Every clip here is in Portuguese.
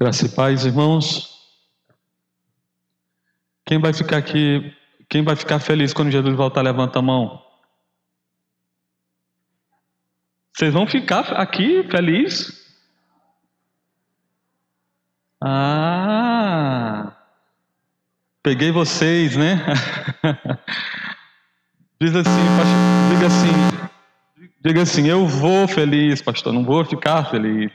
Graça e paz, irmãos. Quem vai ficar aqui, quem vai ficar feliz quando Jesus voltar, levanta a mão. Vocês vão ficar aqui feliz? Ah, peguei vocês, né? Diz assim, pastor, diga assim, diga assim, eu vou feliz, pastor, não vou ficar feliz.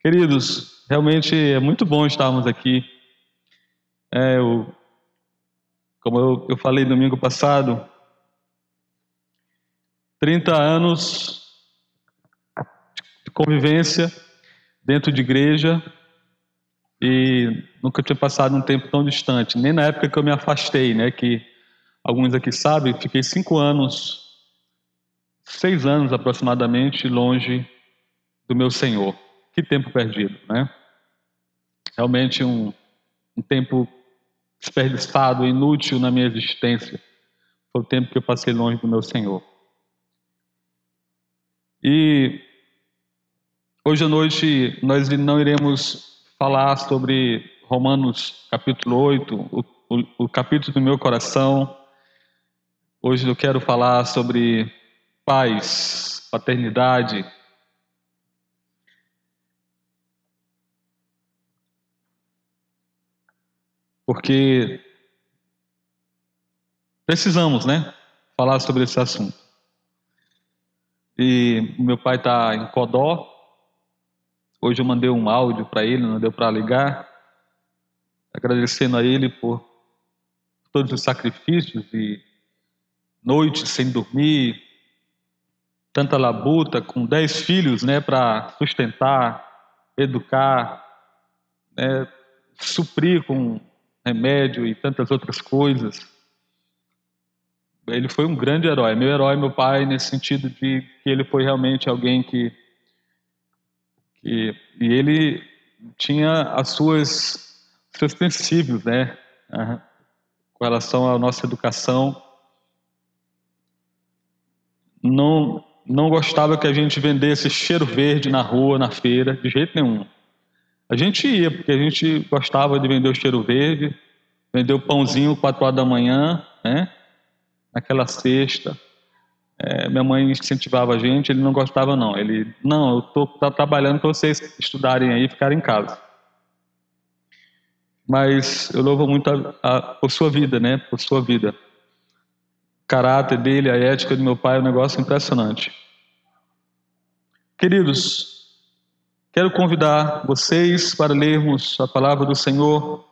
Queridos, realmente é muito bom estarmos aqui. É, eu, como eu, eu falei domingo passado, 30 anos de convivência dentro de igreja e nunca tinha passado um tempo tão distante, nem na época que eu me afastei, né? Que alguns aqui sabem, fiquei cinco anos, seis anos aproximadamente longe do meu Senhor. Que tempo perdido, né? Realmente um, um tempo desperdiçado, inútil na minha existência. Foi o tempo que eu passei longe do meu Senhor. E hoje à noite nós não iremos falar sobre Romanos capítulo 8, o, o, o capítulo do meu coração. Hoje eu quero falar sobre paz, paternidade, porque precisamos, né, falar sobre esse assunto. E meu pai está em Codó. Hoje eu mandei um áudio para ele, não deu para ligar, agradecendo a ele por todos os sacrifícios e noites sem dormir, tanta labuta, com dez filhos, né, para sustentar, educar, né, suprir com remédio e tantas outras coisas. Ele foi um grande herói, meu herói, meu pai, nesse sentido de que ele foi realmente alguém que, que e ele tinha as suas seus princípios, né, com relação à nossa educação. Não não gostava que a gente vendesse cheiro verde na rua, na feira, de jeito nenhum. A gente ia, porque a gente gostava de vender o cheiro verde, vender o pãozinho quatro horas da manhã, né? Naquela cesta. É, minha mãe incentivava a gente, ele não gostava não. Ele, não, eu estou tá trabalhando para vocês estudarem aí e ficarem em casa. Mas eu louvo muito a, a, por sua vida, né? Por sua vida. O caráter dele, a ética do meu pai é um negócio impressionante. Queridos, Quero convidar vocês para lermos a palavra do Senhor.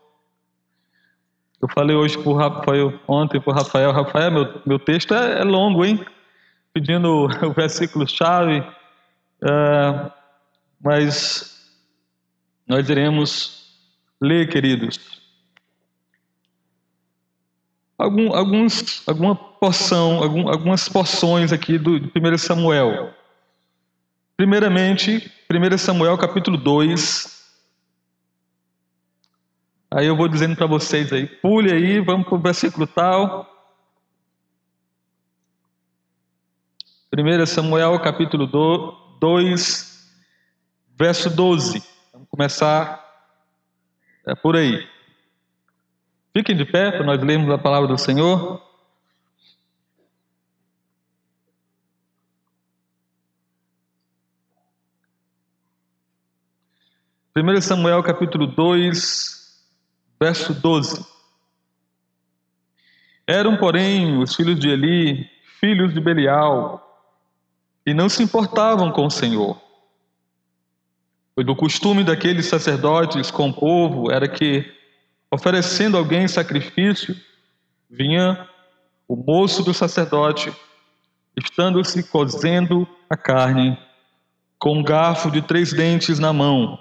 Eu falei hoje para o Rafael, ontem para o Rafael, Rafael, meu, meu texto é, é longo, hein? Pedindo o versículo-chave, uh, mas nós iremos ler, queridos, algum, alguns, alguma porção, algum, algumas porções aqui do, do 1 Samuel. Primeiramente, 1 Samuel capítulo 2. Aí eu vou dizendo para vocês aí, pule aí, vamos para o versículo tal. 1 Samuel capítulo 2, verso 12. Vamos começar é por aí. Fiquem de pé para nós lermos a palavra do Senhor. 1 Samuel capítulo 2, verso 12. Eram, porém, os filhos de Eli, filhos de Belial, e não se importavam com o Senhor. Pois do costume daqueles sacerdotes com o povo era que, oferecendo alguém sacrifício, vinha o moço do sacerdote, estando-se cozendo a carne, com um garfo de três dentes na mão,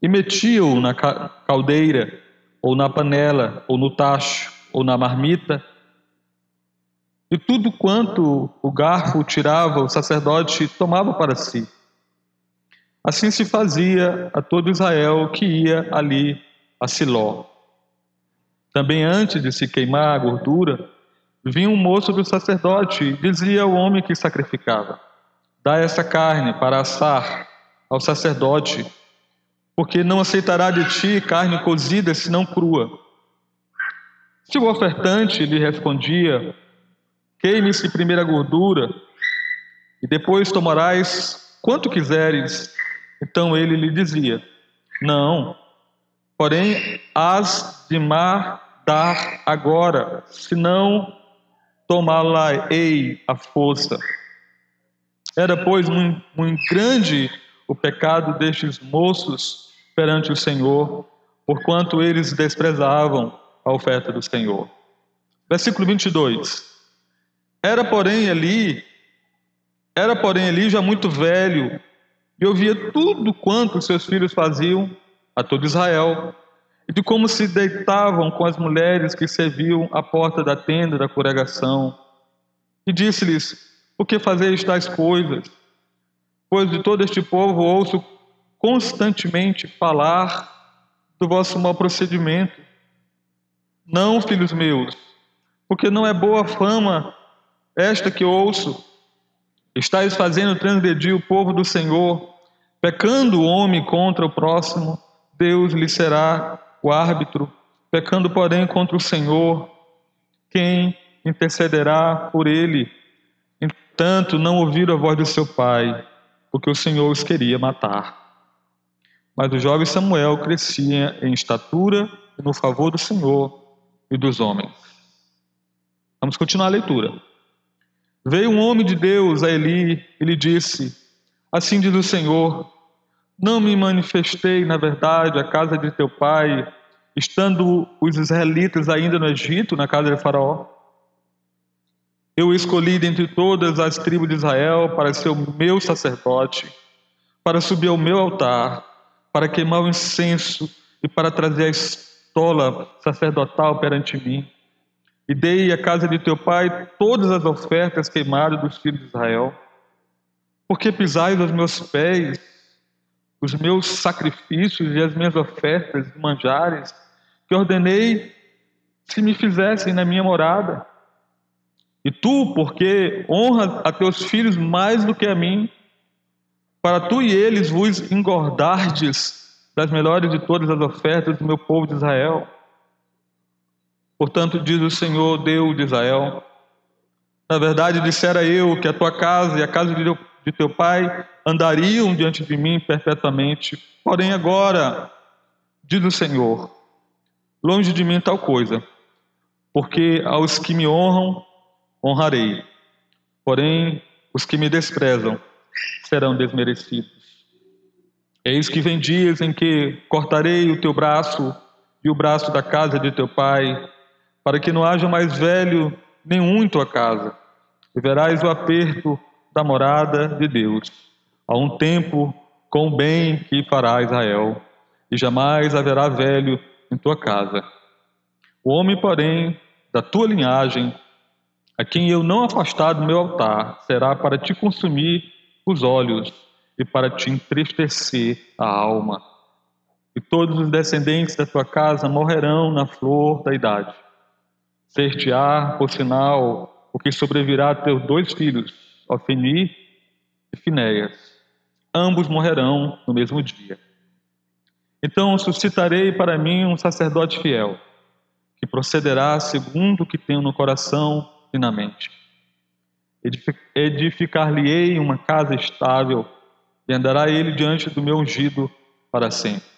e metia-o na caldeira, ou na panela, ou no tacho, ou na marmita. E tudo quanto o garfo tirava, o sacerdote tomava para si. Assim se fazia a todo Israel que ia ali a Siló. Também antes de se queimar a gordura, vinha um moço do sacerdote e dizia ao homem que sacrificava: Dá essa carne para assar ao sacerdote porque não aceitará de ti carne cozida, senão crua. Se o ofertante lhe respondia: Queime-se primeiro a gordura, e depois tomarás quanto quiseres. Então ele lhe dizia: Não, porém has de mar dar agora, senão tomá-la-ei a força. Era, pois, muito grande o pecado destes moços perante o Senhor, porquanto eles desprezavam a oferta do Senhor. Versículo 22. Era, porém, ali, era, porém, ali já muito velho, e ouvia tudo quanto seus filhos faziam a todo Israel, e de como se deitavam com as mulheres que serviam à porta da tenda da congregação. E disse-lhes: Por que fazeis tais coisas? Pois de todo este povo ouço constantemente falar do vosso mau procedimento. Não, filhos meus, porque não é boa fama esta que ouço. Estais fazendo transgredir o povo do Senhor, pecando o homem contra o próximo, Deus lhe será o árbitro, pecando, porém, contra o Senhor, quem intercederá por ele? Entanto, não ouviram a voz do seu pai, porque o Senhor os queria matar. Mas o jovem Samuel crescia em estatura e no favor do Senhor e dos homens. Vamos continuar a leitura. Veio um homem de Deus a Eli e lhe disse: Assim diz o Senhor: Não me manifestei, na verdade, a casa de teu pai, estando os israelitas ainda no Egito, na casa de Faraó? Eu escolhi dentre todas as tribos de Israel para ser o meu sacerdote, para subir ao meu altar, para queimar o incenso e para trazer a estola sacerdotal perante mim. E dei à casa de teu pai todas as ofertas queimadas dos filhos de Israel. Porque pisais os meus pés, os meus sacrifícios e as minhas ofertas de manjares, que ordenei se me fizessem na minha morada. E tu, porque honras a teus filhos mais do que a mim, para tu e eles vos engordardes das melhores de todas as ofertas do meu povo de Israel. Portanto, diz o Senhor, Deus de Israel: Na verdade, dissera eu que a tua casa e a casa de teu pai andariam diante de mim perpetuamente. Porém, agora, diz o Senhor, longe de mim tal coisa, porque aos que me honram, honrarei. Porém, os que me desprezam serão desmerecidos. Eis que vem dias em que cortarei o teu braço e o braço da casa de teu pai, para que não haja mais velho nenhum em tua casa, e verás o aperto da morada de Deus, a um tempo com o bem que fará Israel, e jamais haverá velho em tua casa. O homem, porém, da tua linhagem, a quem eu não afastar do meu altar, será para te consumir os olhos e para te entristecer a alma. E todos os descendentes da tua casa morrerão na flor da idade. Ser-te-á, por sinal, o que sobrevirá a teus dois filhos, Ofeni e Finéias. Ambos morrerão no mesmo dia. Então suscitarei para mim um sacerdote fiel, que procederá segundo o que tenho no coração e na mente. Edificar-lhe-ei uma casa estável, e andará ele diante do meu ungido para sempre.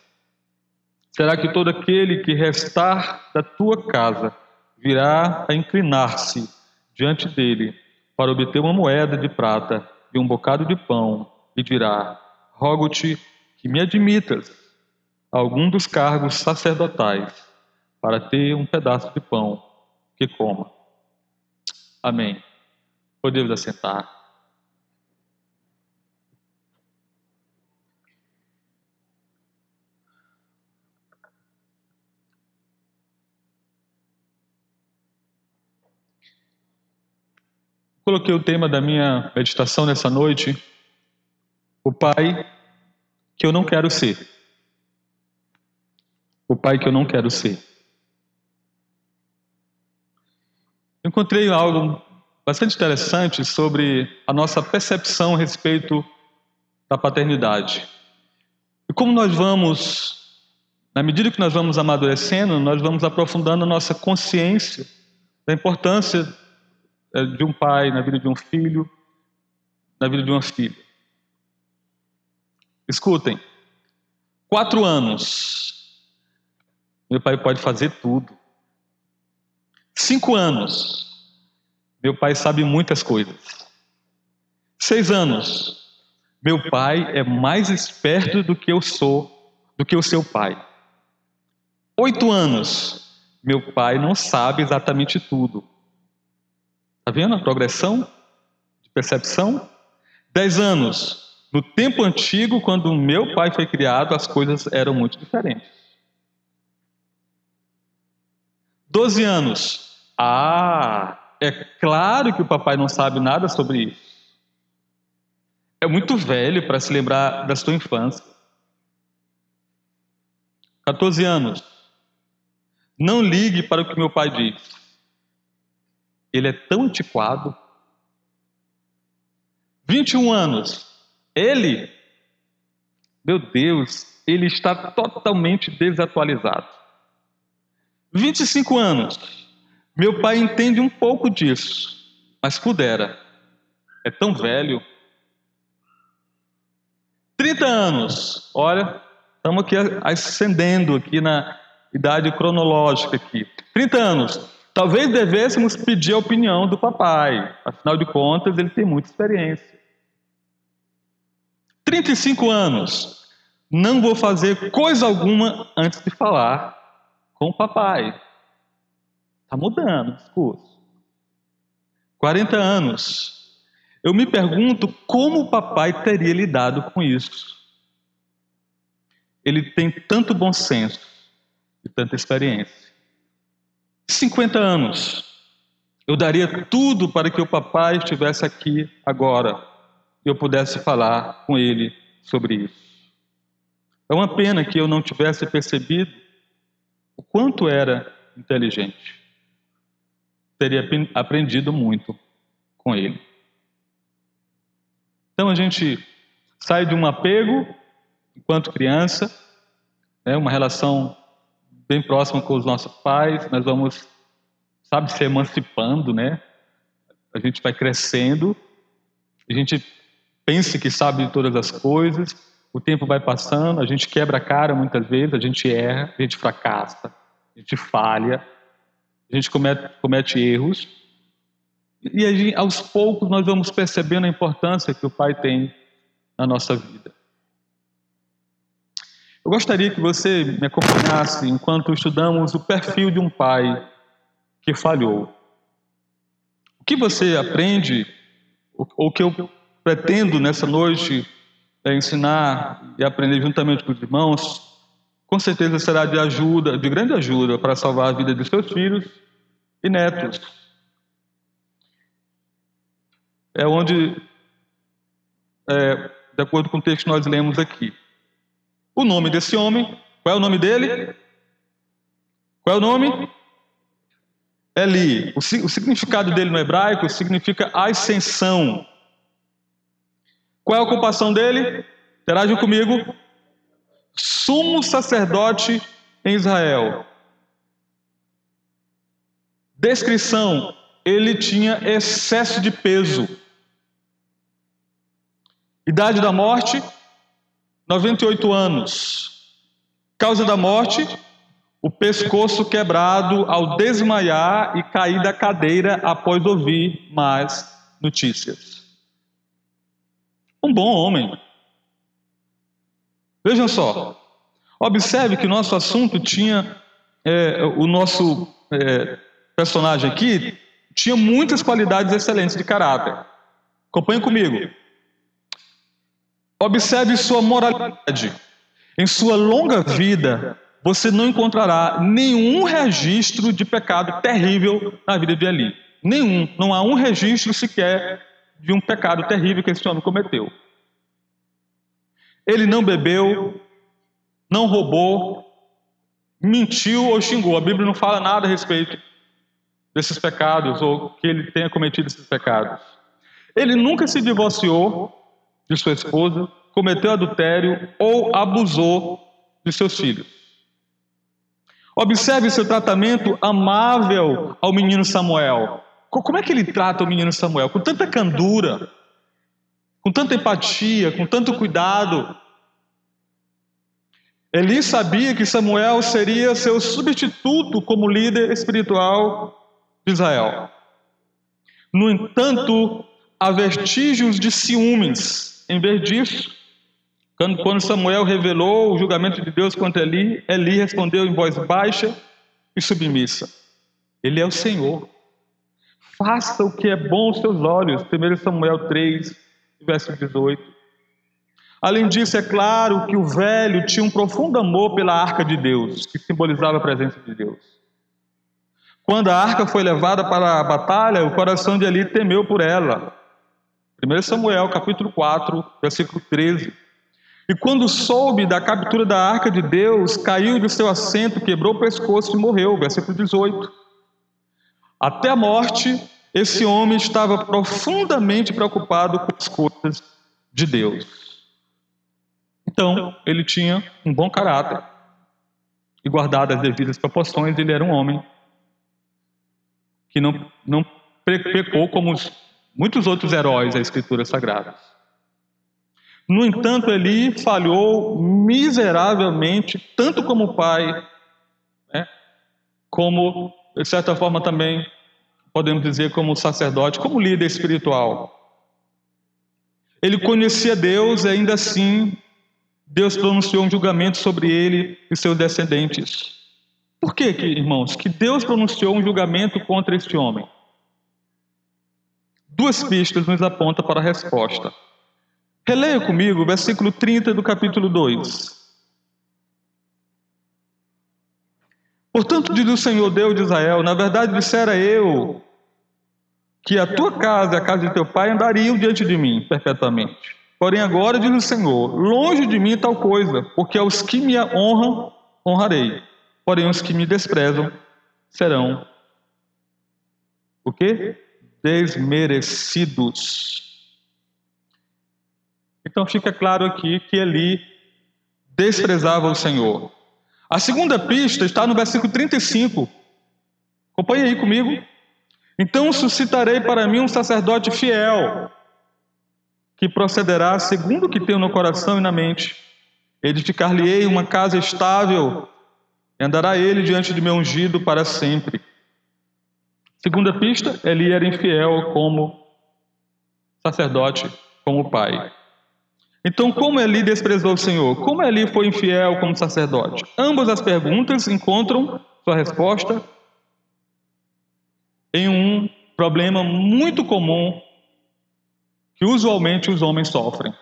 Será que todo aquele que restar da tua casa virá a inclinar-se diante dele para obter uma moeda de prata e um bocado de pão, e dirá: Rogo-te que me admitas a algum dos cargos sacerdotais, para ter um pedaço de pão que coma. Amém. Podemos assentar. Coloquei o tema da minha meditação nessa noite, o pai que eu não quero ser. O pai que eu não quero ser. Encontrei algo bastante interessante sobre a nossa percepção a respeito da paternidade. E como nós vamos, na medida que nós vamos amadurecendo, nós vamos aprofundando a nossa consciência da importância é, de um pai na vida de um filho, na vida de uma filha. Escutem, quatro anos, meu pai pode fazer tudo. Cinco anos, meu pai sabe muitas coisas. Seis anos, meu pai é mais esperto do que eu sou, do que o seu pai. Oito anos, meu pai não sabe exatamente tudo. Está vendo a progressão de percepção? Dez anos. No tempo antigo, quando meu pai foi criado, as coisas eram muito diferentes. Doze anos. Ah, é claro que o papai não sabe nada sobre isso. É muito velho para se lembrar da sua infância. 14 anos. Não ligue para o que meu pai diz ele é tão antiquado. 21 anos, ele, meu Deus, ele está totalmente desatualizado. 25 anos, meu pai entende um pouco disso, mas pudera, é tão velho. 30 anos, olha, estamos aqui ascendendo aqui na idade cronológica aqui. 30 anos, Talvez devêssemos pedir a opinião do papai, afinal de contas, ele tem muita experiência. 35 anos, não vou fazer coisa alguma antes de falar com o papai. Está mudando o discurso. 40 anos, eu me pergunto como o papai teria lidado com isso. Ele tem tanto bom senso e tanta experiência. 50 anos. Eu daria tudo para que o papai estivesse aqui agora e eu pudesse falar com ele sobre isso. É uma pena que eu não tivesse percebido o quanto era inteligente. Teria aprendido muito com ele. Então a gente sai de um apego enquanto criança, né, uma relação bem próxima com os nossos pais, nós vamos, sabe, se emancipando, né? A gente vai crescendo, a gente pensa que sabe de todas as coisas, o tempo vai passando, a gente quebra a cara muitas vezes, a gente erra, a gente fracassa, a gente falha, a gente comete, comete erros, e aos poucos nós vamos percebendo a importância que o Pai tem na nossa vida. Eu gostaria que você me acompanhasse enquanto estudamos o perfil de um pai que falhou. O que você aprende, ou que eu pretendo nessa noite é ensinar e aprender juntamente com os irmãos, com certeza será de ajuda, de grande ajuda para salvar a vida de seus filhos e netos. É onde, é, de acordo com o texto que nós lemos aqui, o nome desse homem, qual é o nome dele? Qual é o nome? Eli. O, o significado dele no hebraico significa ascensão. Qual é a ocupação dele? Interagem comigo. Sumo sacerdote em Israel. Descrição: ele tinha excesso de peso. Idade da morte: 98 anos. Causa da morte: o pescoço quebrado ao desmaiar e cair da cadeira após ouvir mais notícias. Um bom homem. Vejam só. Observe que nosso assunto tinha. É, o nosso é, personagem aqui tinha muitas qualidades excelentes de caráter. Acompanhe comigo. Observe sua moralidade. Em sua longa vida, você não encontrará nenhum registro de pecado terrível na vida de Eli. Nenhum. Não há um registro sequer de um pecado terrível que esse homem cometeu. Ele não bebeu, não roubou, mentiu ou xingou. A Bíblia não fala nada a respeito desses pecados ou que ele tenha cometido esses pecados. Ele nunca se divorciou de sua esposa, cometeu adultério ou abusou de seus filhos. Observe seu tratamento amável ao menino Samuel. Como é que ele trata o menino Samuel? Com tanta candura, com tanta empatia, com tanto cuidado. Eli sabia que Samuel seria seu substituto como líder espiritual de Israel. No entanto, há vestígios de ciúmes. Em vez disso, quando Samuel revelou o julgamento de Deus contra Eli, Eli respondeu em voz baixa e submissa: Ele é o Senhor. Faça o que é bom aos seus olhos. 1 Samuel 3, verso 18. Além disso, é claro que o velho tinha um profundo amor pela arca de Deus, que simbolizava a presença de Deus. Quando a arca foi levada para a batalha, o coração de Eli temeu por ela. 1 Samuel, capítulo 4, versículo 13. E quando soube da captura da arca de Deus, caiu do seu assento, quebrou o pescoço e morreu. Versículo 18. Até a morte, esse homem estava profundamente preocupado com as coisas de Deus. Então, ele tinha um bom caráter. E guardado as devidas proporções, ele era um homem que não, não pecou como os, muitos outros heróis da Escritura Sagrada. No entanto, Eli falhou miseravelmente, tanto como pai, né, como, de certa forma, também podemos dizer, como sacerdote, como líder espiritual. Ele conhecia Deus e ainda assim Deus pronunciou um julgamento sobre ele e seus descendentes. Por que, irmãos, que Deus pronunciou um julgamento contra este homem? Duas pistas nos apontam para a resposta. Releia comigo o versículo 30 do capítulo 2. Portanto, diz o Senhor Deus de Israel: Na verdade, dissera eu que a tua casa e a casa de teu pai andariam diante de mim perpetuamente. Porém, agora diz o Senhor: Longe de mim tal coisa, porque aos que me honram, honrarei. Porém, os que me desprezam serão o quê? Desmerecidos. Então fica claro aqui que Eli desprezava o Senhor. A segunda pista está no versículo 35. Acompanhe aí comigo. Então suscitarei para mim um sacerdote fiel, que procederá segundo o que tenho no coração e na mente. Edificar-lhe-ei uma casa estável, andará ele diante de meu ungido para sempre. Segunda pista, Eli era infiel como sacerdote, como pai. Então, como Eli desprezou o Senhor? Como Eli foi infiel como sacerdote? Ambas as perguntas encontram sua resposta em um problema muito comum que usualmente os homens sofrem.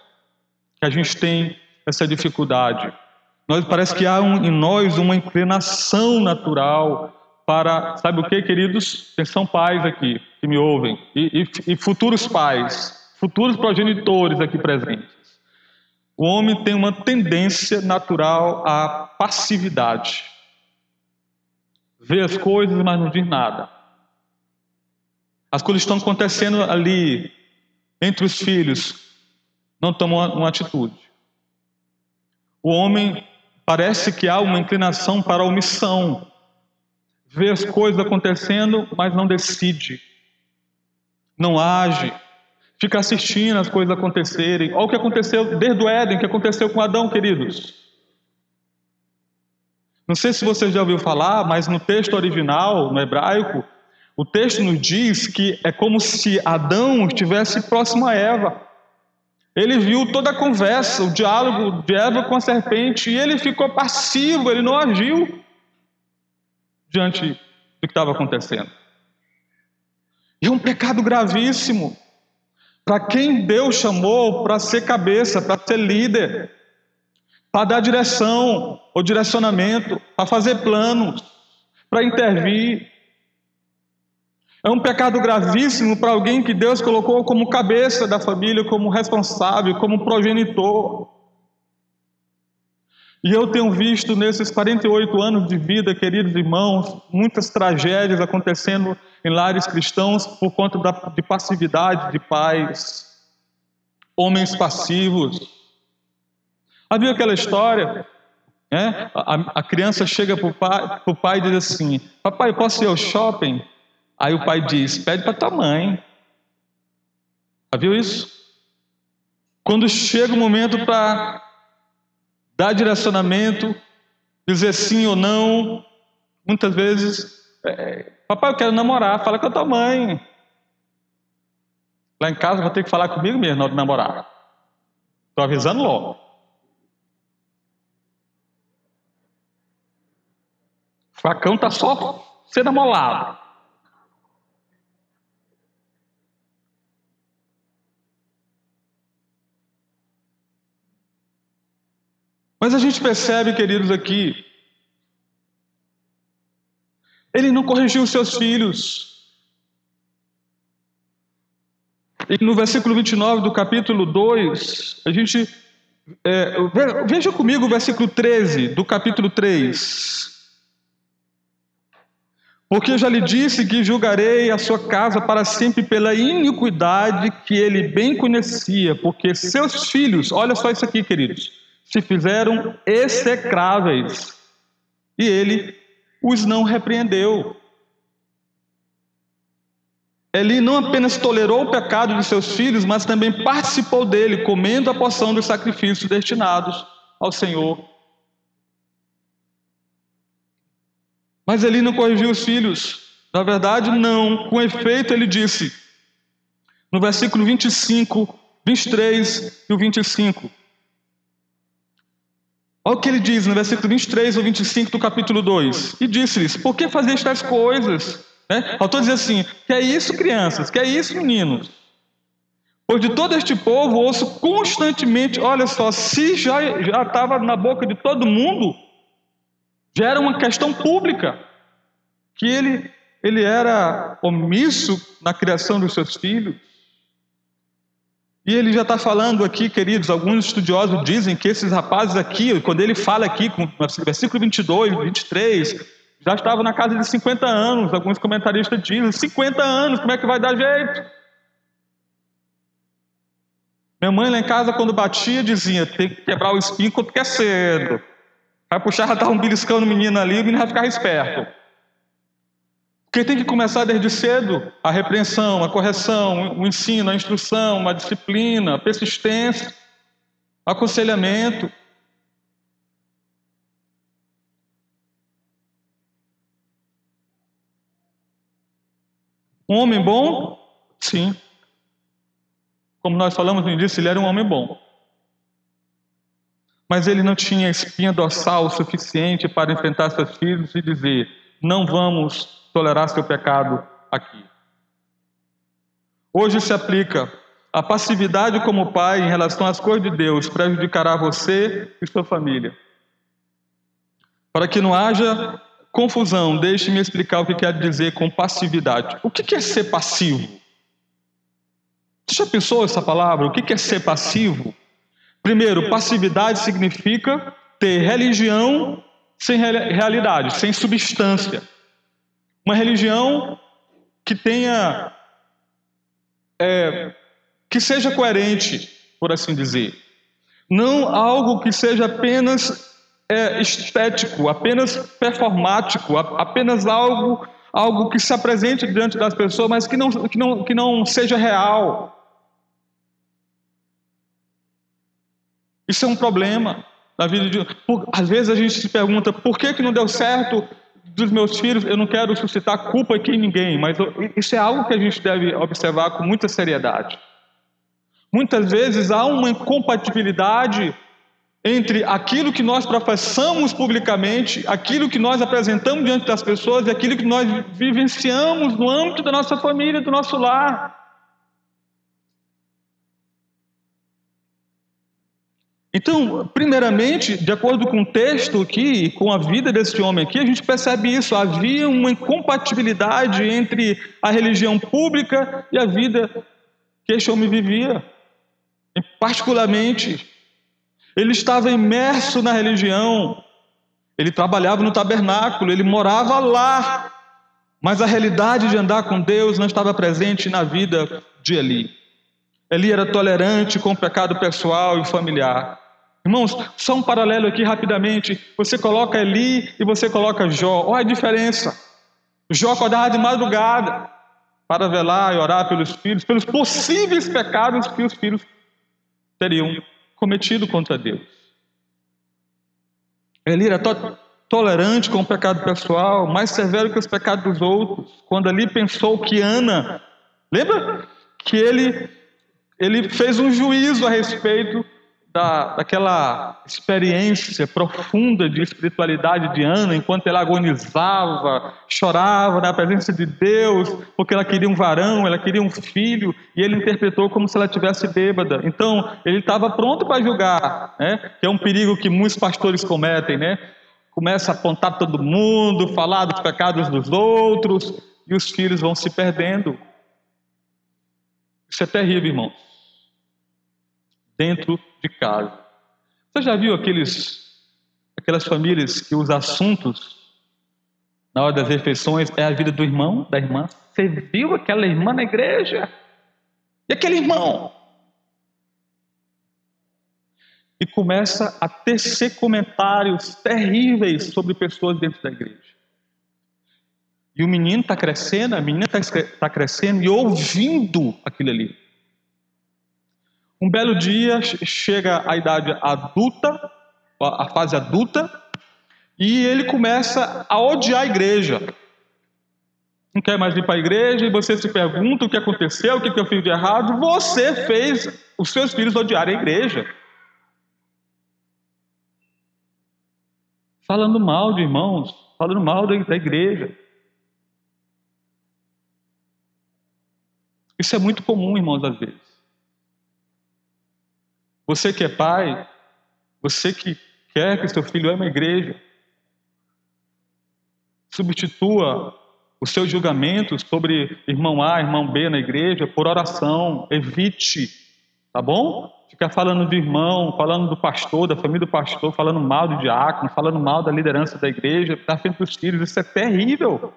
Que a gente tem essa dificuldade. Nós parece que há um, em nós uma inclinação natural para, sabe o que, queridos? São pais aqui que me ouvem e, e, e futuros pais, futuros progenitores aqui presentes. O homem tem uma tendência natural à passividade. Vê as coisas, mas não diz nada. As coisas estão acontecendo ali entre os filhos, não tomam uma, uma atitude. O homem parece que há uma inclinação para a omissão. Vê as coisas acontecendo, mas não decide. Não age fica assistindo as coisas acontecerem. Olha o que aconteceu desde o Éden, o que aconteceu com Adão, queridos. Não sei se você já ouviu falar, mas no texto original, no hebraico, o texto nos diz que é como se Adão estivesse próximo a Eva. Ele viu toda a conversa, o diálogo de Eva com a serpente, e ele ficou passivo, ele não agiu diante do que estava acontecendo. E é um pecado gravíssimo para quem Deus chamou para ser cabeça, para ser líder, para dar direção ou direcionamento, para fazer planos, para intervir. É um pecado gravíssimo para alguém que Deus colocou como cabeça da família, como responsável, como progenitor. E eu tenho visto nesses 48 anos de vida, queridos irmãos, muitas tragédias acontecendo em lares cristãos por conta da, de passividade de pais, homens passivos, Havia aquela história, né? a, a criança chega para o pai, pai e diz assim: Papai, posso ir ao shopping? Aí o pai diz: Pede para tua mãe. Já viu isso? Quando chega o momento para dar direcionamento, dizer sim ou não, muitas vezes, é, papai, eu quero namorar, fala com a tua mãe. Lá em casa vou ter que falar comigo mesmo na hora de namorar. Estou avisando logo. O facão está só sendo amolado. Mas a gente percebe, queridos, aqui, ele não corrigiu seus filhos. E no versículo 29 do capítulo 2, a gente. É, veja comigo o versículo 13 do capítulo 3. Porque eu já lhe disse que julgarei a sua casa para sempre pela iniquidade que ele bem conhecia, porque seus filhos, olha só isso aqui, queridos, se fizeram execráveis, e ele os não repreendeu. Eli não apenas tolerou o pecado de seus filhos, mas também participou dele, comendo a porção dos sacrifícios destinados ao Senhor. Mas Eli não corrigiu os filhos. Na verdade, não. Com efeito, ele disse, no versículo 25, 23 e o 25. Olha o que ele diz no versículo 23 ou 25 do capítulo 2. E disse-lhes: Por que fazer estas coisas? Né? Autor diz assim: Que é isso, crianças? Que é isso, meninos? Pois de todo este povo ouço constantemente, olha só, se já estava na boca de todo mundo, já era uma questão pública, que ele, ele era omisso na criação dos seus filhos. E ele já está falando aqui, queridos, alguns estudiosos dizem que esses rapazes aqui, quando ele fala aqui, com versículo 22, 23, já estavam na casa de 50 anos. Alguns comentaristas dizem: 50 anos, como é que vai dar jeito? Minha mãe lá em casa, quando batia, dizia: tem que quebrar o espinho quando quer cedo. Vai puxar, já estava um beliscando o menino ali, o menino vai ficar esperto. Porque tem que começar desde cedo a repreensão, a correção, o ensino, a instrução, a disciplina, a persistência, aconselhamento. Um homem bom? Sim. Como nós falamos no início, ele era um homem bom. Mas ele não tinha espinha dorsal suficiente para enfrentar seus filhos e dizer: não vamos tolerar seu pecado aqui. Hoje se aplica a passividade como pai em relação às coisas de Deus prejudicará você e sua família. Para que não haja confusão, deixe-me explicar o que quer dizer com passividade. O que é ser passivo? Você já pensou essa palavra? O que é ser passivo? Primeiro, passividade significa ter religião sem realidade, sem substância. Uma religião que tenha. É, que seja coerente, por assim dizer. Não algo que seja apenas é, estético, apenas performático, apenas algo, algo que se apresente diante das pessoas, mas que não, que não, que não seja real. Isso é um problema na vida de. Por, às vezes a gente se pergunta por que, que não deu certo dos meus filhos, eu não quero suscitar culpa aqui em ninguém, mas isso é algo que a gente deve observar com muita seriedade. Muitas vezes há uma incompatibilidade entre aquilo que nós professamos publicamente, aquilo que nós apresentamos diante das pessoas e aquilo que nós vivenciamos no âmbito da nossa família, do nosso lar. Então, primeiramente, de acordo com o texto aqui, com a vida desse homem aqui, a gente percebe isso. Havia uma incompatibilidade entre a religião pública e a vida que este homem vivia. E, particularmente, ele estava imerso na religião, ele trabalhava no tabernáculo, ele morava lá, mas a realidade de andar com Deus não estava presente na vida de Eli. Eli era tolerante com o pecado pessoal e familiar. Irmãos, só um paralelo aqui rapidamente. Você coloca Eli e você coloca Jó. Olha a diferença. Jó acordava de madrugada para velar e orar pelos filhos, pelos possíveis pecados que os filhos teriam cometido contra Deus. Eli era to tolerante com o pecado pessoal, mais severo que os pecados dos outros. Quando ali pensou que Ana, lembra que ele ele fez um juízo a respeito da, daquela experiência profunda de espiritualidade de Ana, enquanto ela agonizava, chorava na presença de Deus, porque ela queria um varão, ela queria um filho, e ele interpretou como se ela tivesse bêbada. Então, ele estava pronto para julgar, né? que é um perigo que muitos pastores cometem, né? Começa a apontar todo mundo, falar dos pecados dos outros, e os filhos vão se perdendo. Isso é terrível, irmãos dentro de casa. Você já viu aqueles, aquelas famílias que os assuntos na hora das refeições é a vida do irmão, da irmã? Você viu aquela irmã na igreja? E aquele irmão? E começa a tecer comentários terríveis sobre pessoas dentro da igreja. E o menino está crescendo, a menina está tá crescendo e ouvindo aquilo ali. Um belo dia chega a idade adulta, a fase adulta, e ele começa a odiar a igreja. Não quer mais ir para a igreja e você se pergunta o que aconteceu, o que eu fiz de errado. Você fez os seus filhos odiarem a igreja. Falando mal de irmãos, falando mal da igreja. Isso é muito comum, irmãos, às vezes. Você que é pai, você que quer que seu filho ame a igreja, substitua o seu julgamento sobre irmão A, irmão B na igreja por oração, evite, tá bom? Ficar falando de irmão, falando do pastor, da família do pastor, falando mal do diácono, falando mal da liderança da igreja, na frente dos filhos, isso é terrível.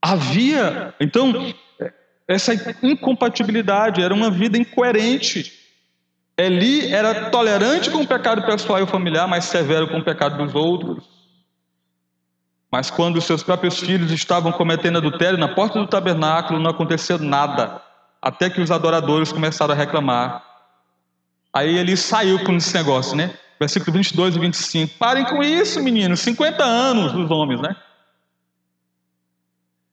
Havia, então, essa incompatibilidade, era uma vida incoerente. Eli era tolerante com o pecado pessoal e familiar, mas severo com o pecado dos outros. Mas quando seus próprios filhos estavam cometendo adultério na porta do tabernáculo, não aconteceu nada, até que os adoradores começaram a reclamar. Aí ele saiu com esse negócio, né? Versículo 22 e 25. Parem com isso, meninos. 50 anos dos homens, né?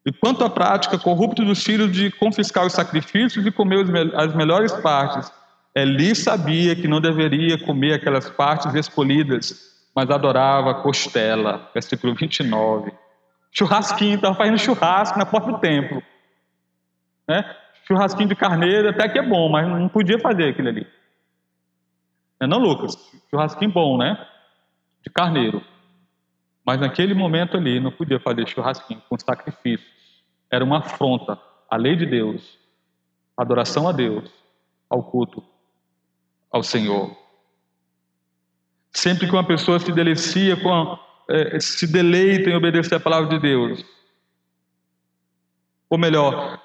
E quanto à prática corrupta dos filhos de confiscar os sacrifícios e comer as melhores partes, Eli sabia que não deveria comer aquelas partes escolhidas, mas adorava costela. Versículo 29. Churrasquinho, estava fazendo churrasco na porta do templo. Né? Churrasquinho de carneiro até que é bom, mas não podia fazer aquilo ali. Não, é não Lucas? Churrasquinho bom, né? De carneiro. Mas naquele momento ali não podia fazer churrasquinho com sacrifício. Era uma afronta à lei de Deus, adoração a Deus, ao culto ao Senhor. Sempre que uma pessoa se delicia com é, se deleita em obedecer a palavra de Deus, ou melhor,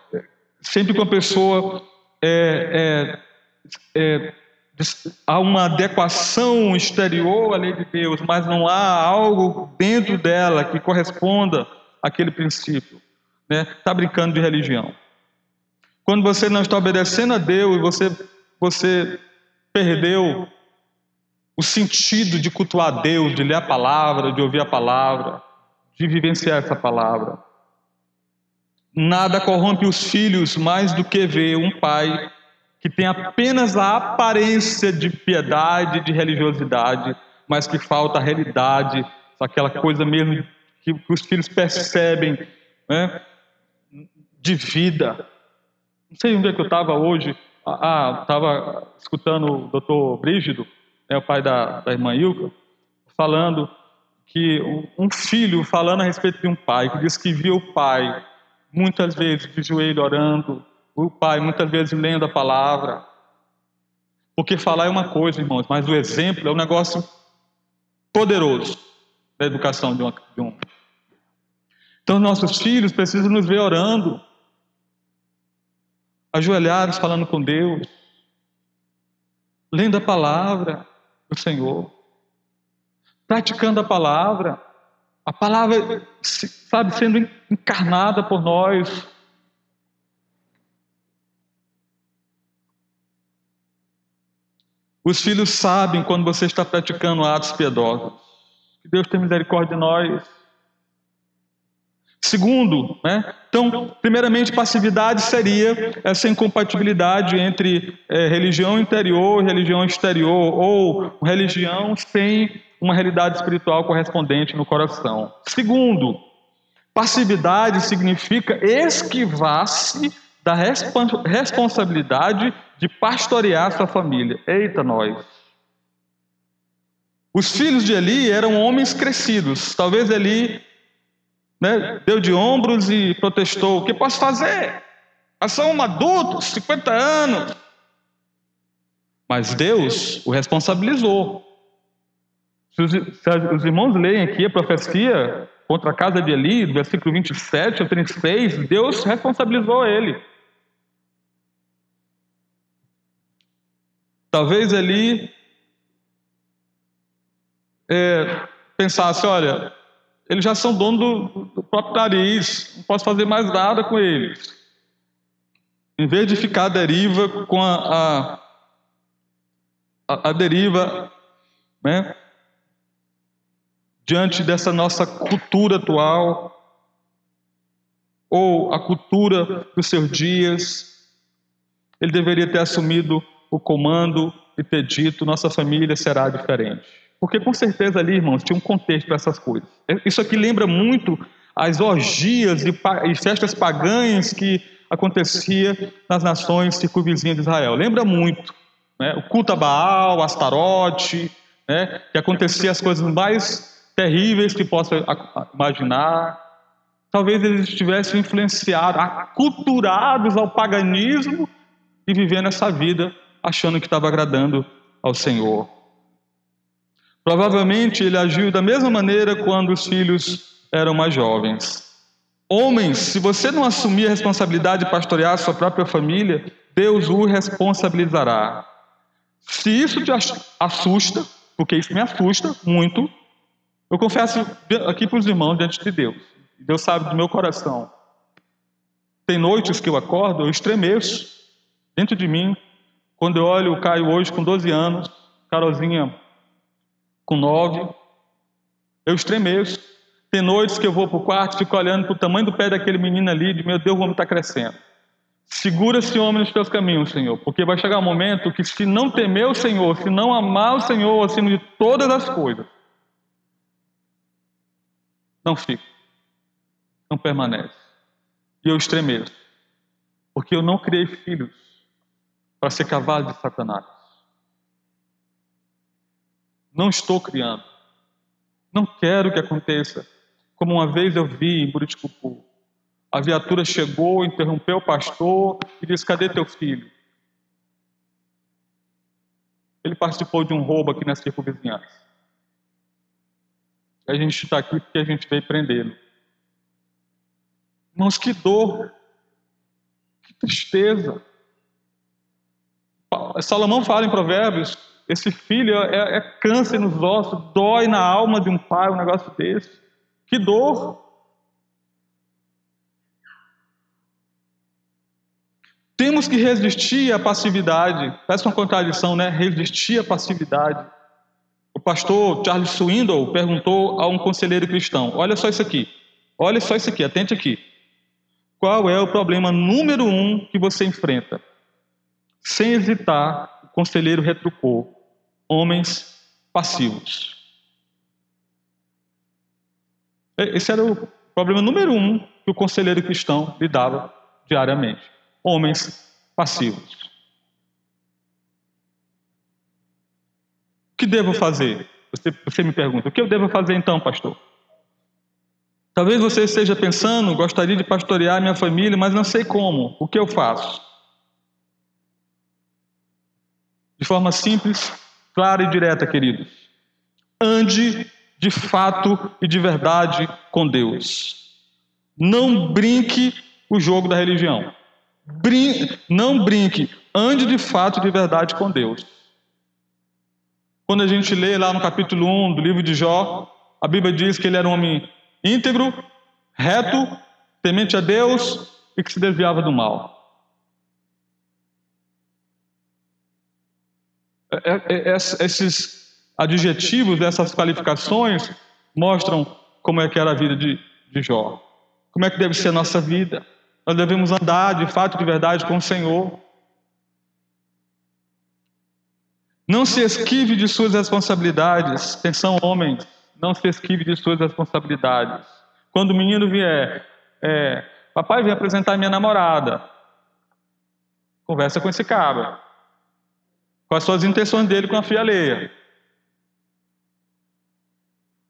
sempre que uma pessoa é, é, é há uma adequação exterior à lei de Deus, mas não há algo dentro dela que corresponda àquele princípio. Está né? Tá brincando de religião. Quando você não está obedecendo a Deus você, você perdeu o sentido de cultuar Deus, de ler a palavra, de ouvir a palavra, de vivenciar essa palavra. Nada corrompe os filhos mais do que ver um pai que tem apenas a aparência de piedade, de religiosidade, mas que falta a realidade, aquela coisa mesmo que, os filhos percebem né, de vida. Não sei onde é que eu estava hoje. Ah, estava escutando o doutor Brígido, né, o pai da, da irmã Ilka, falando que um filho falando a respeito de um pai, que diz que viu o pai muitas vezes de joelho orando, o pai muitas vezes lendo a palavra. Porque falar é uma coisa, irmãos, mas o exemplo é um negócio poderoso da educação de, uma, de um. Então, nossos filhos precisam nos ver orando, ajoelhados, falando com Deus. lendo a palavra do Senhor, praticando a palavra, a palavra, sabe, sendo encarnada por nós. Os filhos sabem quando você está praticando atos piedosos. Que Deus tenha misericórdia de nós. Segundo, né? então, primeiramente, passividade seria essa incompatibilidade entre é, religião interior e religião exterior, ou religião sem uma realidade espiritual correspondente no coração. Segundo, passividade significa esquivar-se da responsabilidade de pastorear sua família. Eita, nós! Os filhos de Eli eram homens crescidos. Talvez Eli né, deu de ombros e protestou: O que posso fazer? Sou um adulto, 50 anos. Mas Deus o responsabilizou. Se os, se os irmãos leem aqui a profecia contra a casa de Eli, versículo 27 ou 36, Deus responsabilizou ele. Talvez Eli é, pensasse: olha, eles já são donos do, do próprio nariz, não posso fazer mais nada com eles. Em vez de ficar à deriva com a, a, a, a deriva, né, diante dessa nossa cultura atual, ou a cultura dos seus dias, ele deveria ter assumido o comando e ter dito: nossa família será diferente. Porque com certeza ali, irmãos, tinha um contexto para essas coisas. É, isso aqui lembra muito as orgias e, festas pagãs que acontecia nas nações circunvizinhas de Israel. Lembra muito. Né? O culto a Baal, Astarote, né? que acontecia as coisas mais terríveis que possa imaginar. Talvez eles estivessem influenciados, aculturados ao paganismo e vivendo essa vida achando que estava agradando ao Senhor. Provavelmente ele agiu da mesma maneira quando os filhos eram mais jovens. Homens, se você não assumir a responsabilidade de pastorear sua própria família, Deus o responsabilizará. Se isso te assusta, porque isso me assusta muito, eu confesso aqui para os irmãos diante de Deus. Deus sabe do meu coração. Tem noites que eu acordo, eu estremeço dentro de mim. Quando eu olho o Caio hoje com 12 anos, Carolzinha com nove, eu estremeço. Tem noites que eu vou para o quarto, fico olhando para o tamanho do pé daquele menino ali, de meu Deus, o homem está crescendo. Segura esse homem nos teus caminhos, Senhor, porque vai chegar um momento que, se não temer o Senhor, se não amar o Senhor acima de todas as coisas, não fica, não permanece. E eu estremeço, porque eu não criei filhos para ser cavalo de Satanás. Não estou criando. Não quero que aconteça. Como uma vez eu vi em Buriticupu. A viatura chegou, interrompeu o pastor e disse: Cadê teu filho? Ele participou de um roubo aqui na circunvizinhança. A gente está aqui porque a gente veio prendê-lo. Irmãos, que dor, que tristeza. Salomão fala em Provérbios esse filho é, é câncer nos ossos, dói na alma de um pai um negócio desse. Que dor! Temos que resistir à passividade. Parece uma contradição, né? Resistir à passividade. Pastor Charles Swindoll perguntou a um conselheiro cristão: Olha só isso aqui, olha só isso aqui, atente aqui. Qual é o problema número um que você enfrenta? Sem hesitar, o conselheiro retrucou: homens passivos. Esse era o problema número um que o conselheiro cristão lidava diariamente. Homens passivos. Que devo fazer? Você, você me pergunta, o que eu devo fazer então, pastor? Talvez você esteja pensando, gostaria de pastorear minha família, mas não sei como. O que eu faço? De forma simples, clara e direta, queridos. Ande de fato e de verdade com Deus. Não brinque o jogo da religião. Brin não brinque, ande de fato e de verdade com Deus. Quando a gente lê lá no capítulo 1 do livro de Jó, a Bíblia diz que ele era um homem íntegro, reto, temente a Deus e que se desviava do mal. É, é, é, esses adjetivos, essas qualificações mostram como é que era a vida de, de Jó. Como é que deve ser a nossa vida. Nós devemos andar de fato, de verdade com o Senhor. Não se esquive de suas responsabilidades. Atenção, homens, não se esquive de suas responsabilidades. Quando o menino vier, é, papai vem apresentar minha namorada. Conversa com esse. Quais são as intenções dele com a filha alheia?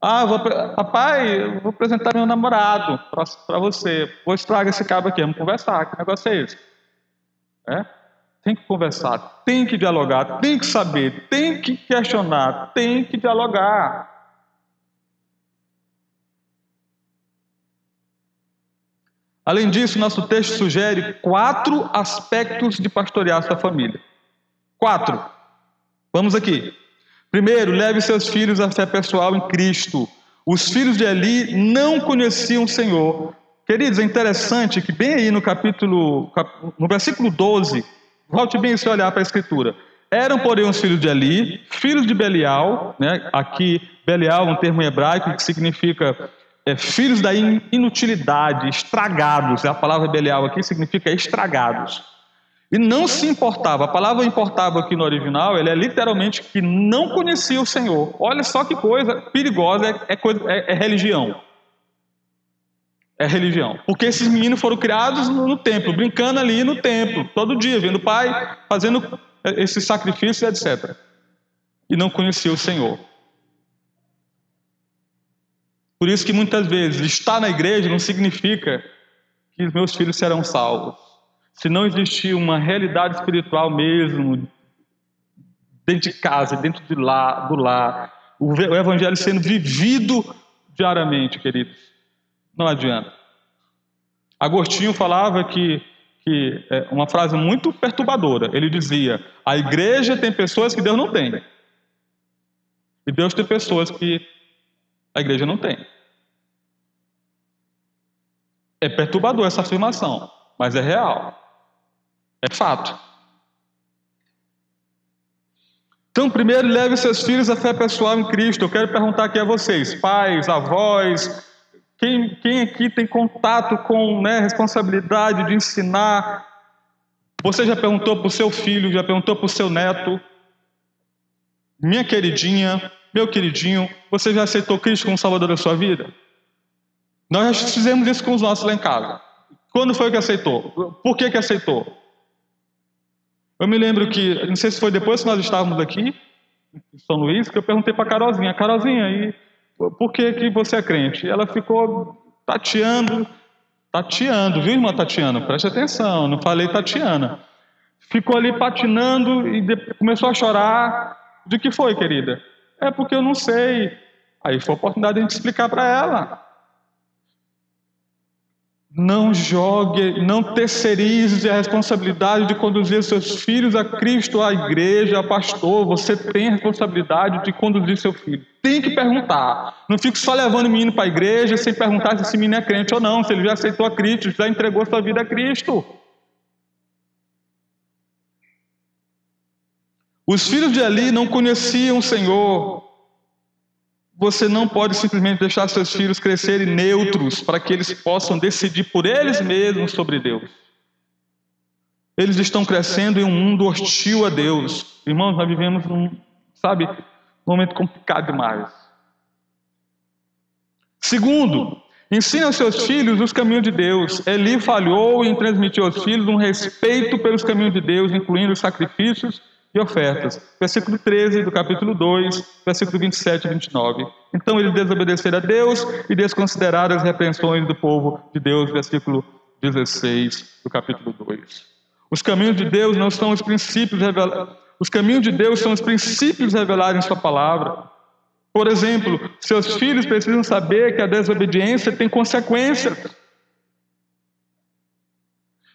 Ah, vou, papai, vou apresentar meu namorado para você. Vou estragar esse cabo aqui, vamos conversar. Que negócio é esse? É? Tem que conversar, tem que dialogar, tem que saber, tem que questionar, tem que dialogar. Além disso, nosso texto sugere quatro aspectos de pastorear sua família. Quatro. Vamos aqui. Primeiro, leve seus filhos à fé pessoal em Cristo. Os filhos de Eli não conheciam o Senhor. Queridos, é interessante que bem aí no capítulo, no versículo 12, volte bem se olhar para a escritura. Eram, porém, os filhos de Eli, filhos de Belial, né? aqui Belial é um termo hebraico que significa é, filhos da inutilidade, estragados. A palavra Belial aqui significa estragados. E não se importava. A palavra importava aqui no original, ele é literalmente que não conhecia o Senhor. Olha só que coisa perigosa é, é, coisa, é, é religião. É religião. Porque esses meninos foram criados no, templo, brincando ali no templo, todo dia, vendo o pai fazendo esses sacrifícios, etc. E não conhecia o Senhor. Por isso que muitas vezes estar na igreja não significa que os meus filhos serão salvos se não existir uma realidade espiritual mesmo, dentro de casa, dentro de lá, do lar, o evangelho sendo vivido diariamente, queridos, não adianta. Agostinho falava que, que é uma frase muito perturbadora. Ele dizia: a igreja tem pessoas que Deus não tem, e Deus tem pessoas que a igreja não tem. É perturbador essa afirmação, mas é real. É fato. Então, primeiro, leve seus filhos à fé pessoal em Cristo. Eu quero perguntar aqui a vocês, pais, avós, quem, quem aqui tem contato com né, responsabilidade de ensinar? Você já perguntou para o seu filho, já perguntou para o seu neto? Minha queridinha, meu queridinho, você já aceitou Cristo como Salvador da sua vida? Nós já fizemos isso com os nossos lá em casa. Quando foi que aceitou? Por que, que aceitou? Eu me lembro que, não sei se foi depois que nós estávamos aqui, em São Luís, que eu perguntei para a Carolzinha, Carolzinha, e por que, que você é crente? Ela ficou tateando, tateando, viu, irmã Tatiana? Preste atenção, não falei Tatiana. Ficou ali patinando e começou a chorar. De que foi, querida? É porque eu não sei. Aí foi a oportunidade de a gente explicar para ela. Não jogue, não terceirize a responsabilidade de conduzir seus filhos a Cristo, à igreja, a pastor. Você tem a responsabilidade de conduzir seu filho. Tem que perguntar. Não fique só levando o menino para a igreja sem perguntar se esse menino é crente ou não, se ele já aceitou a Cristo, já entregou sua vida a Cristo. Os filhos de Eli não conheciam o Senhor, você não pode simplesmente deixar seus filhos crescerem neutros para que eles possam decidir por eles mesmos sobre Deus. Eles estão crescendo em um mundo hostil a Deus. Irmãos, nós vivemos num, sabe, momento complicado demais. Segundo, ensine aos seus filhos os caminhos de Deus. Eli falhou em transmitir aos filhos um respeito pelos caminhos de Deus, incluindo os sacrifícios e ofertas. Versículo 13 do capítulo 2, versículo 27 e 29. Então eles desobedeceram a Deus e desconsideraram as repreensões do povo de Deus, versículo 16 do capítulo 2. Os caminhos de Deus não são os princípios revelados. Os caminhos de Deus são os princípios revelados em Sua palavra. Por exemplo, seus filhos precisam saber que a desobediência tem consequências.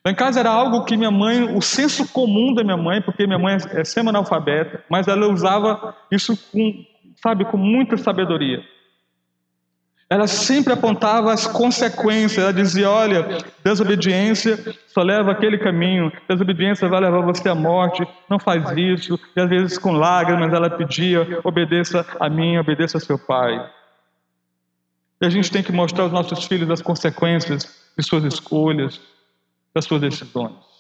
Lá em casa era algo que minha mãe, o senso comum da minha mãe, porque minha mãe é semi-analfabeta, mas ela usava isso com, sabe, com muita sabedoria. Ela sempre apontava as consequências. Ela dizia: olha, desobediência só leva aquele caminho, desobediência vai levar você à morte, não faz isso. E às vezes, com lágrimas, ela pedia: obedeça a mim, obedeça a seu pai. E a gente tem que mostrar aos nossos filhos as consequências de suas escolhas, das suas decisões.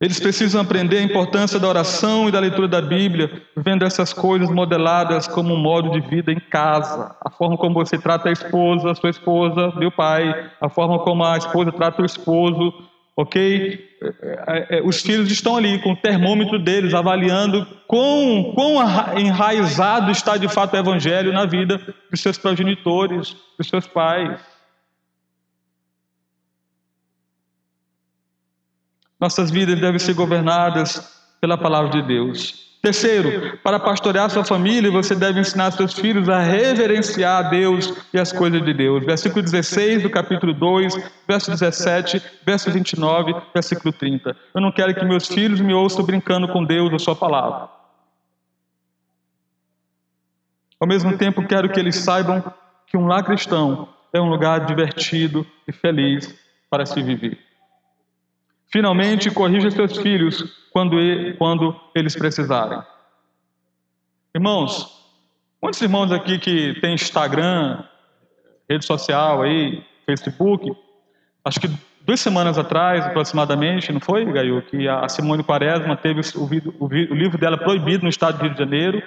Eles precisam aprender a importância da oração e da leitura da Bíblia, vendo essas coisas modeladas como um modo de vida em casa. A forma como você trata a esposa, a sua esposa, meu pai, a forma como a esposa trata o esposo, ok? É, é, é, os filhos estão ali com o termômetro deles, avaliando quão, quão enraizado está de fato o Evangelho na vida dos seus progenitores, dos seus pais. Nossas vidas devem ser governadas pela palavra de Deus. Terceiro, para pastorear sua família, você deve ensinar seus filhos a reverenciar a Deus e as coisas de Deus. Versículo 16 do capítulo 2, verso 17, verso 29, versículo 30. Eu não quero que meus filhos me ouçam brincando com Deus ou sua palavra. Ao mesmo tempo, quero que eles saibam que um lar cristão é um lugar divertido e feliz para se viver. Finalmente, corrija seus filhos quando, quando eles precisarem. Irmãos, quantos irmãos aqui que tem Instagram, rede social aí, Facebook? Acho que duas semanas atrás, aproximadamente, não foi, Gaio, que a Simone Quaresma teve o, o, o livro dela proibido no estado do Rio de Janeiro,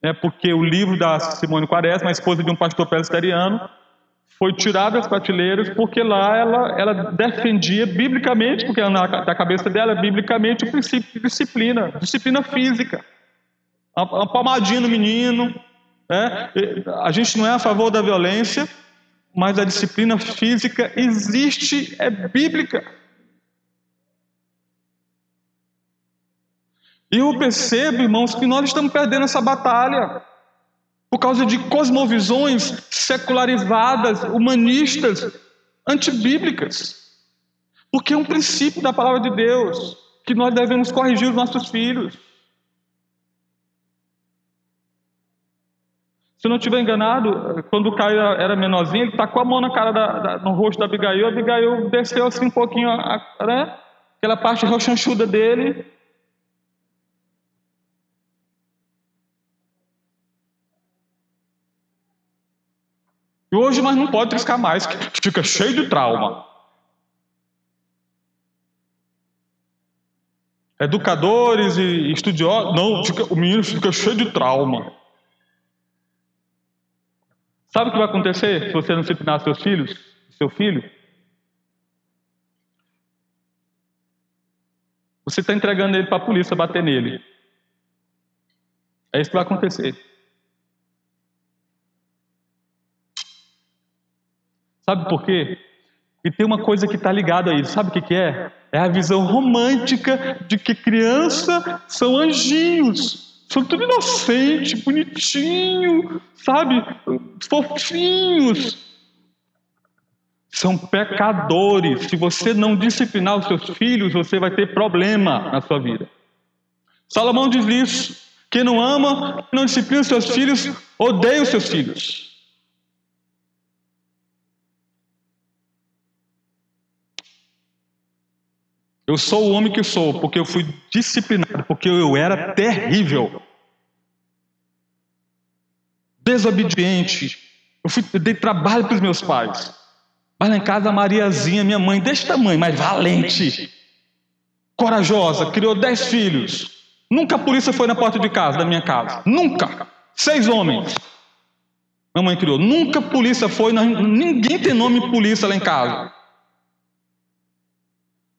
né, porque o livro da Simone Quaresma, a esposa de um pastor presbiteriano, foi tirada das prateleiras porque lá ela, ela defendia biblicamente, porque na, na cabeça dela, biblicamente, o princípio de disciplina, disciplina física. Uma, uma palmadinha no menino. Né? A gente não é a favor da violência, mas a disciplina física existe, é bíblica. E eu percebo, irmãos, que nós estamos perdendo essa batalha por causa de cosmovisões secularizadas, humanistas, antibíblicas. Porque é um princípio da palavra de Deus que nós devemos corrigir os nossos filhos. Se eu não estiver enganado, quando o Caio era menorzinho, ele tacou a mão na cara da, da, no rosto da Abigail, a Abigail desceu assim um pouquinho, né? aquela parte rochanchuda dele, E hoje nós não pode triscar mais, que fica cheio de trauma. Educadores e estudiosos, não, fica, o menino fica cheio de trauma. Sabe o que vai acontecer se você não disciplinar seus filhos, seu filho? Você está entregando ele para a polícia bater nele. É isso que vai acontecer. Sabe por quê? E tem uma coisa que está ligada a isso. Sabe o que, que é? É a visão romântica de que criança são anjinhos. São tudo inocente, bonitinho, sabe? Fofinhos. São pecadores. Se você não disciplinar os seus filhos, você vai ter problema na sua vida. Salomão diz isso. Quem não ama, não disciplina os seus filhos, odeia os seus filhos. Eu sou o homem que sou porque eu fui disciplinado, porque eu era terrível. Desobediente. Eu, fui, eu dei trabalho para os meus pais. Mas lá em casa a Mariazinha, minha mãe, desse tamanho, mas valente. Corajosa, criou dez filhos. Nunca a polícia foi na porta de casa, da minha casa. Nunca. Seis homens. Minha mãe criou. Nunca a polícia foi. Ninguém tem nome polícia lá em casa.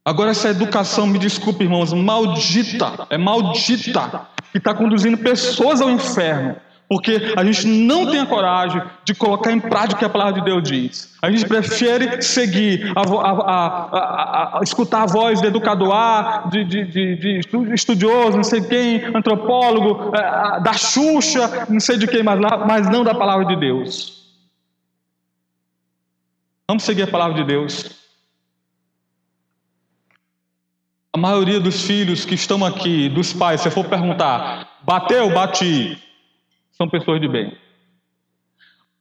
Agora, essa educação, me desculpe, irmãos, maldita, é maldita, que está conduzindo pessoas ao inferno, Porque a gente não tem a coragem de colocar em prática o que a palavra de Deus diz. A gente prefere seguir, a, a, a, escutar a voz do educador A, de, de, de, de estudioso, não sei quem, antropólogo, é, da Xuxa, não sei de quem mais lá, mas não da palavra de Deus. Vamos seguir a palavra de Deus. A maioria dos filhos que estão aqui, dos pais, se for perguntar, bateu, bati, são pessoas de bem.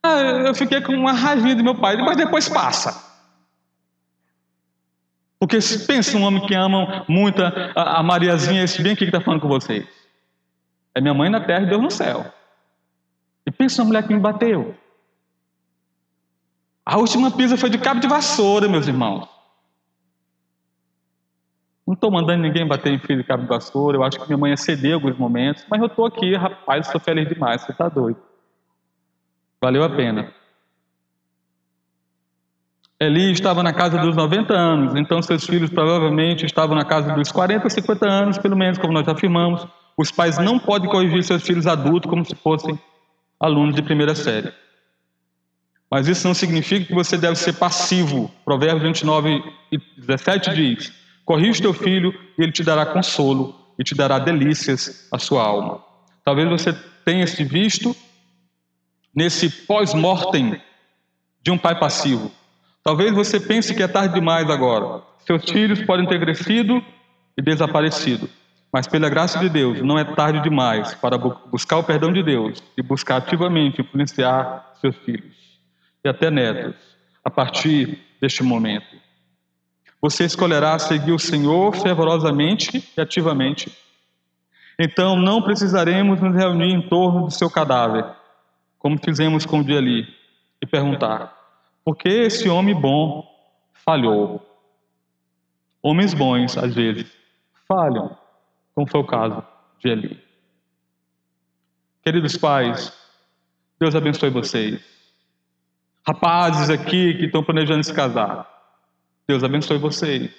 Ah, eu fiquei com uma raivinha do meu pai, mas depois passa. Porque pensa um homem que ama muito a, a Mariazinha, esse bem aqui que está falando com vocês. É minha mãe na terra e Deus no céu. E pensa uma mulher que me bateu. A última pisa foi de cabo de vassoura, meus irmãos. Não estou mandando ninguém bater em filho de cabo de vassoura. Eu acho que minha mãe em alguns momentos. Mas eu estou aqui, rapaz, estou feliz demais. Você está doido. Valeu a pena. Eli estava na casa dos 90 anos, então seus filhos provavelmente estavam na casa dos 40 ou 50 anos, pelo menos, como nós afirmamos. Os pais não podem corrigir seus filhos adultos como se fossem alunos de primeira série. Mas isso não significa que você deve ser passivo. Provérbios 29 e 17 diz: Corrija o teu filho e ele te dará consolo e te dará delícias à sua alma. Talvez você tenha se visto nesse pós-mortem de um pai passivo. Talvez você pense que é tarde demais agora. Seus filhos podem ter crescido e desaparecido. Mas pela graça de Deus, não é tarde demais para buscar o perdão de Deus e buscar ativamente influenciar seus filhos e até netos a partir deste momento. Você escolherá seguir o Senhor fervorosamente e ativamente. Então não precisaremos nos reunir em torno do seu cadáver, como fizemos com o dia ali, e perguntar: por que esse homem bom falhou? Homens bons, às vezes, falham, como foi o caso de Eli. Queridos pais, Deus abençoe vocês. Rapazes aqui que estão planejando se casar, Deus abençoe vocês.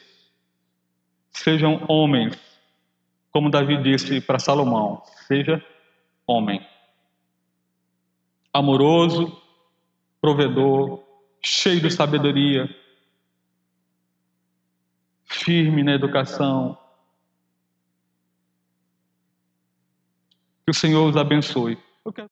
Sejam homens, como Davi disse para Salomão: seja homem. Amoroso, provedor, cheio de sabedoria, firme na educação. Que o Senhor os abençoe.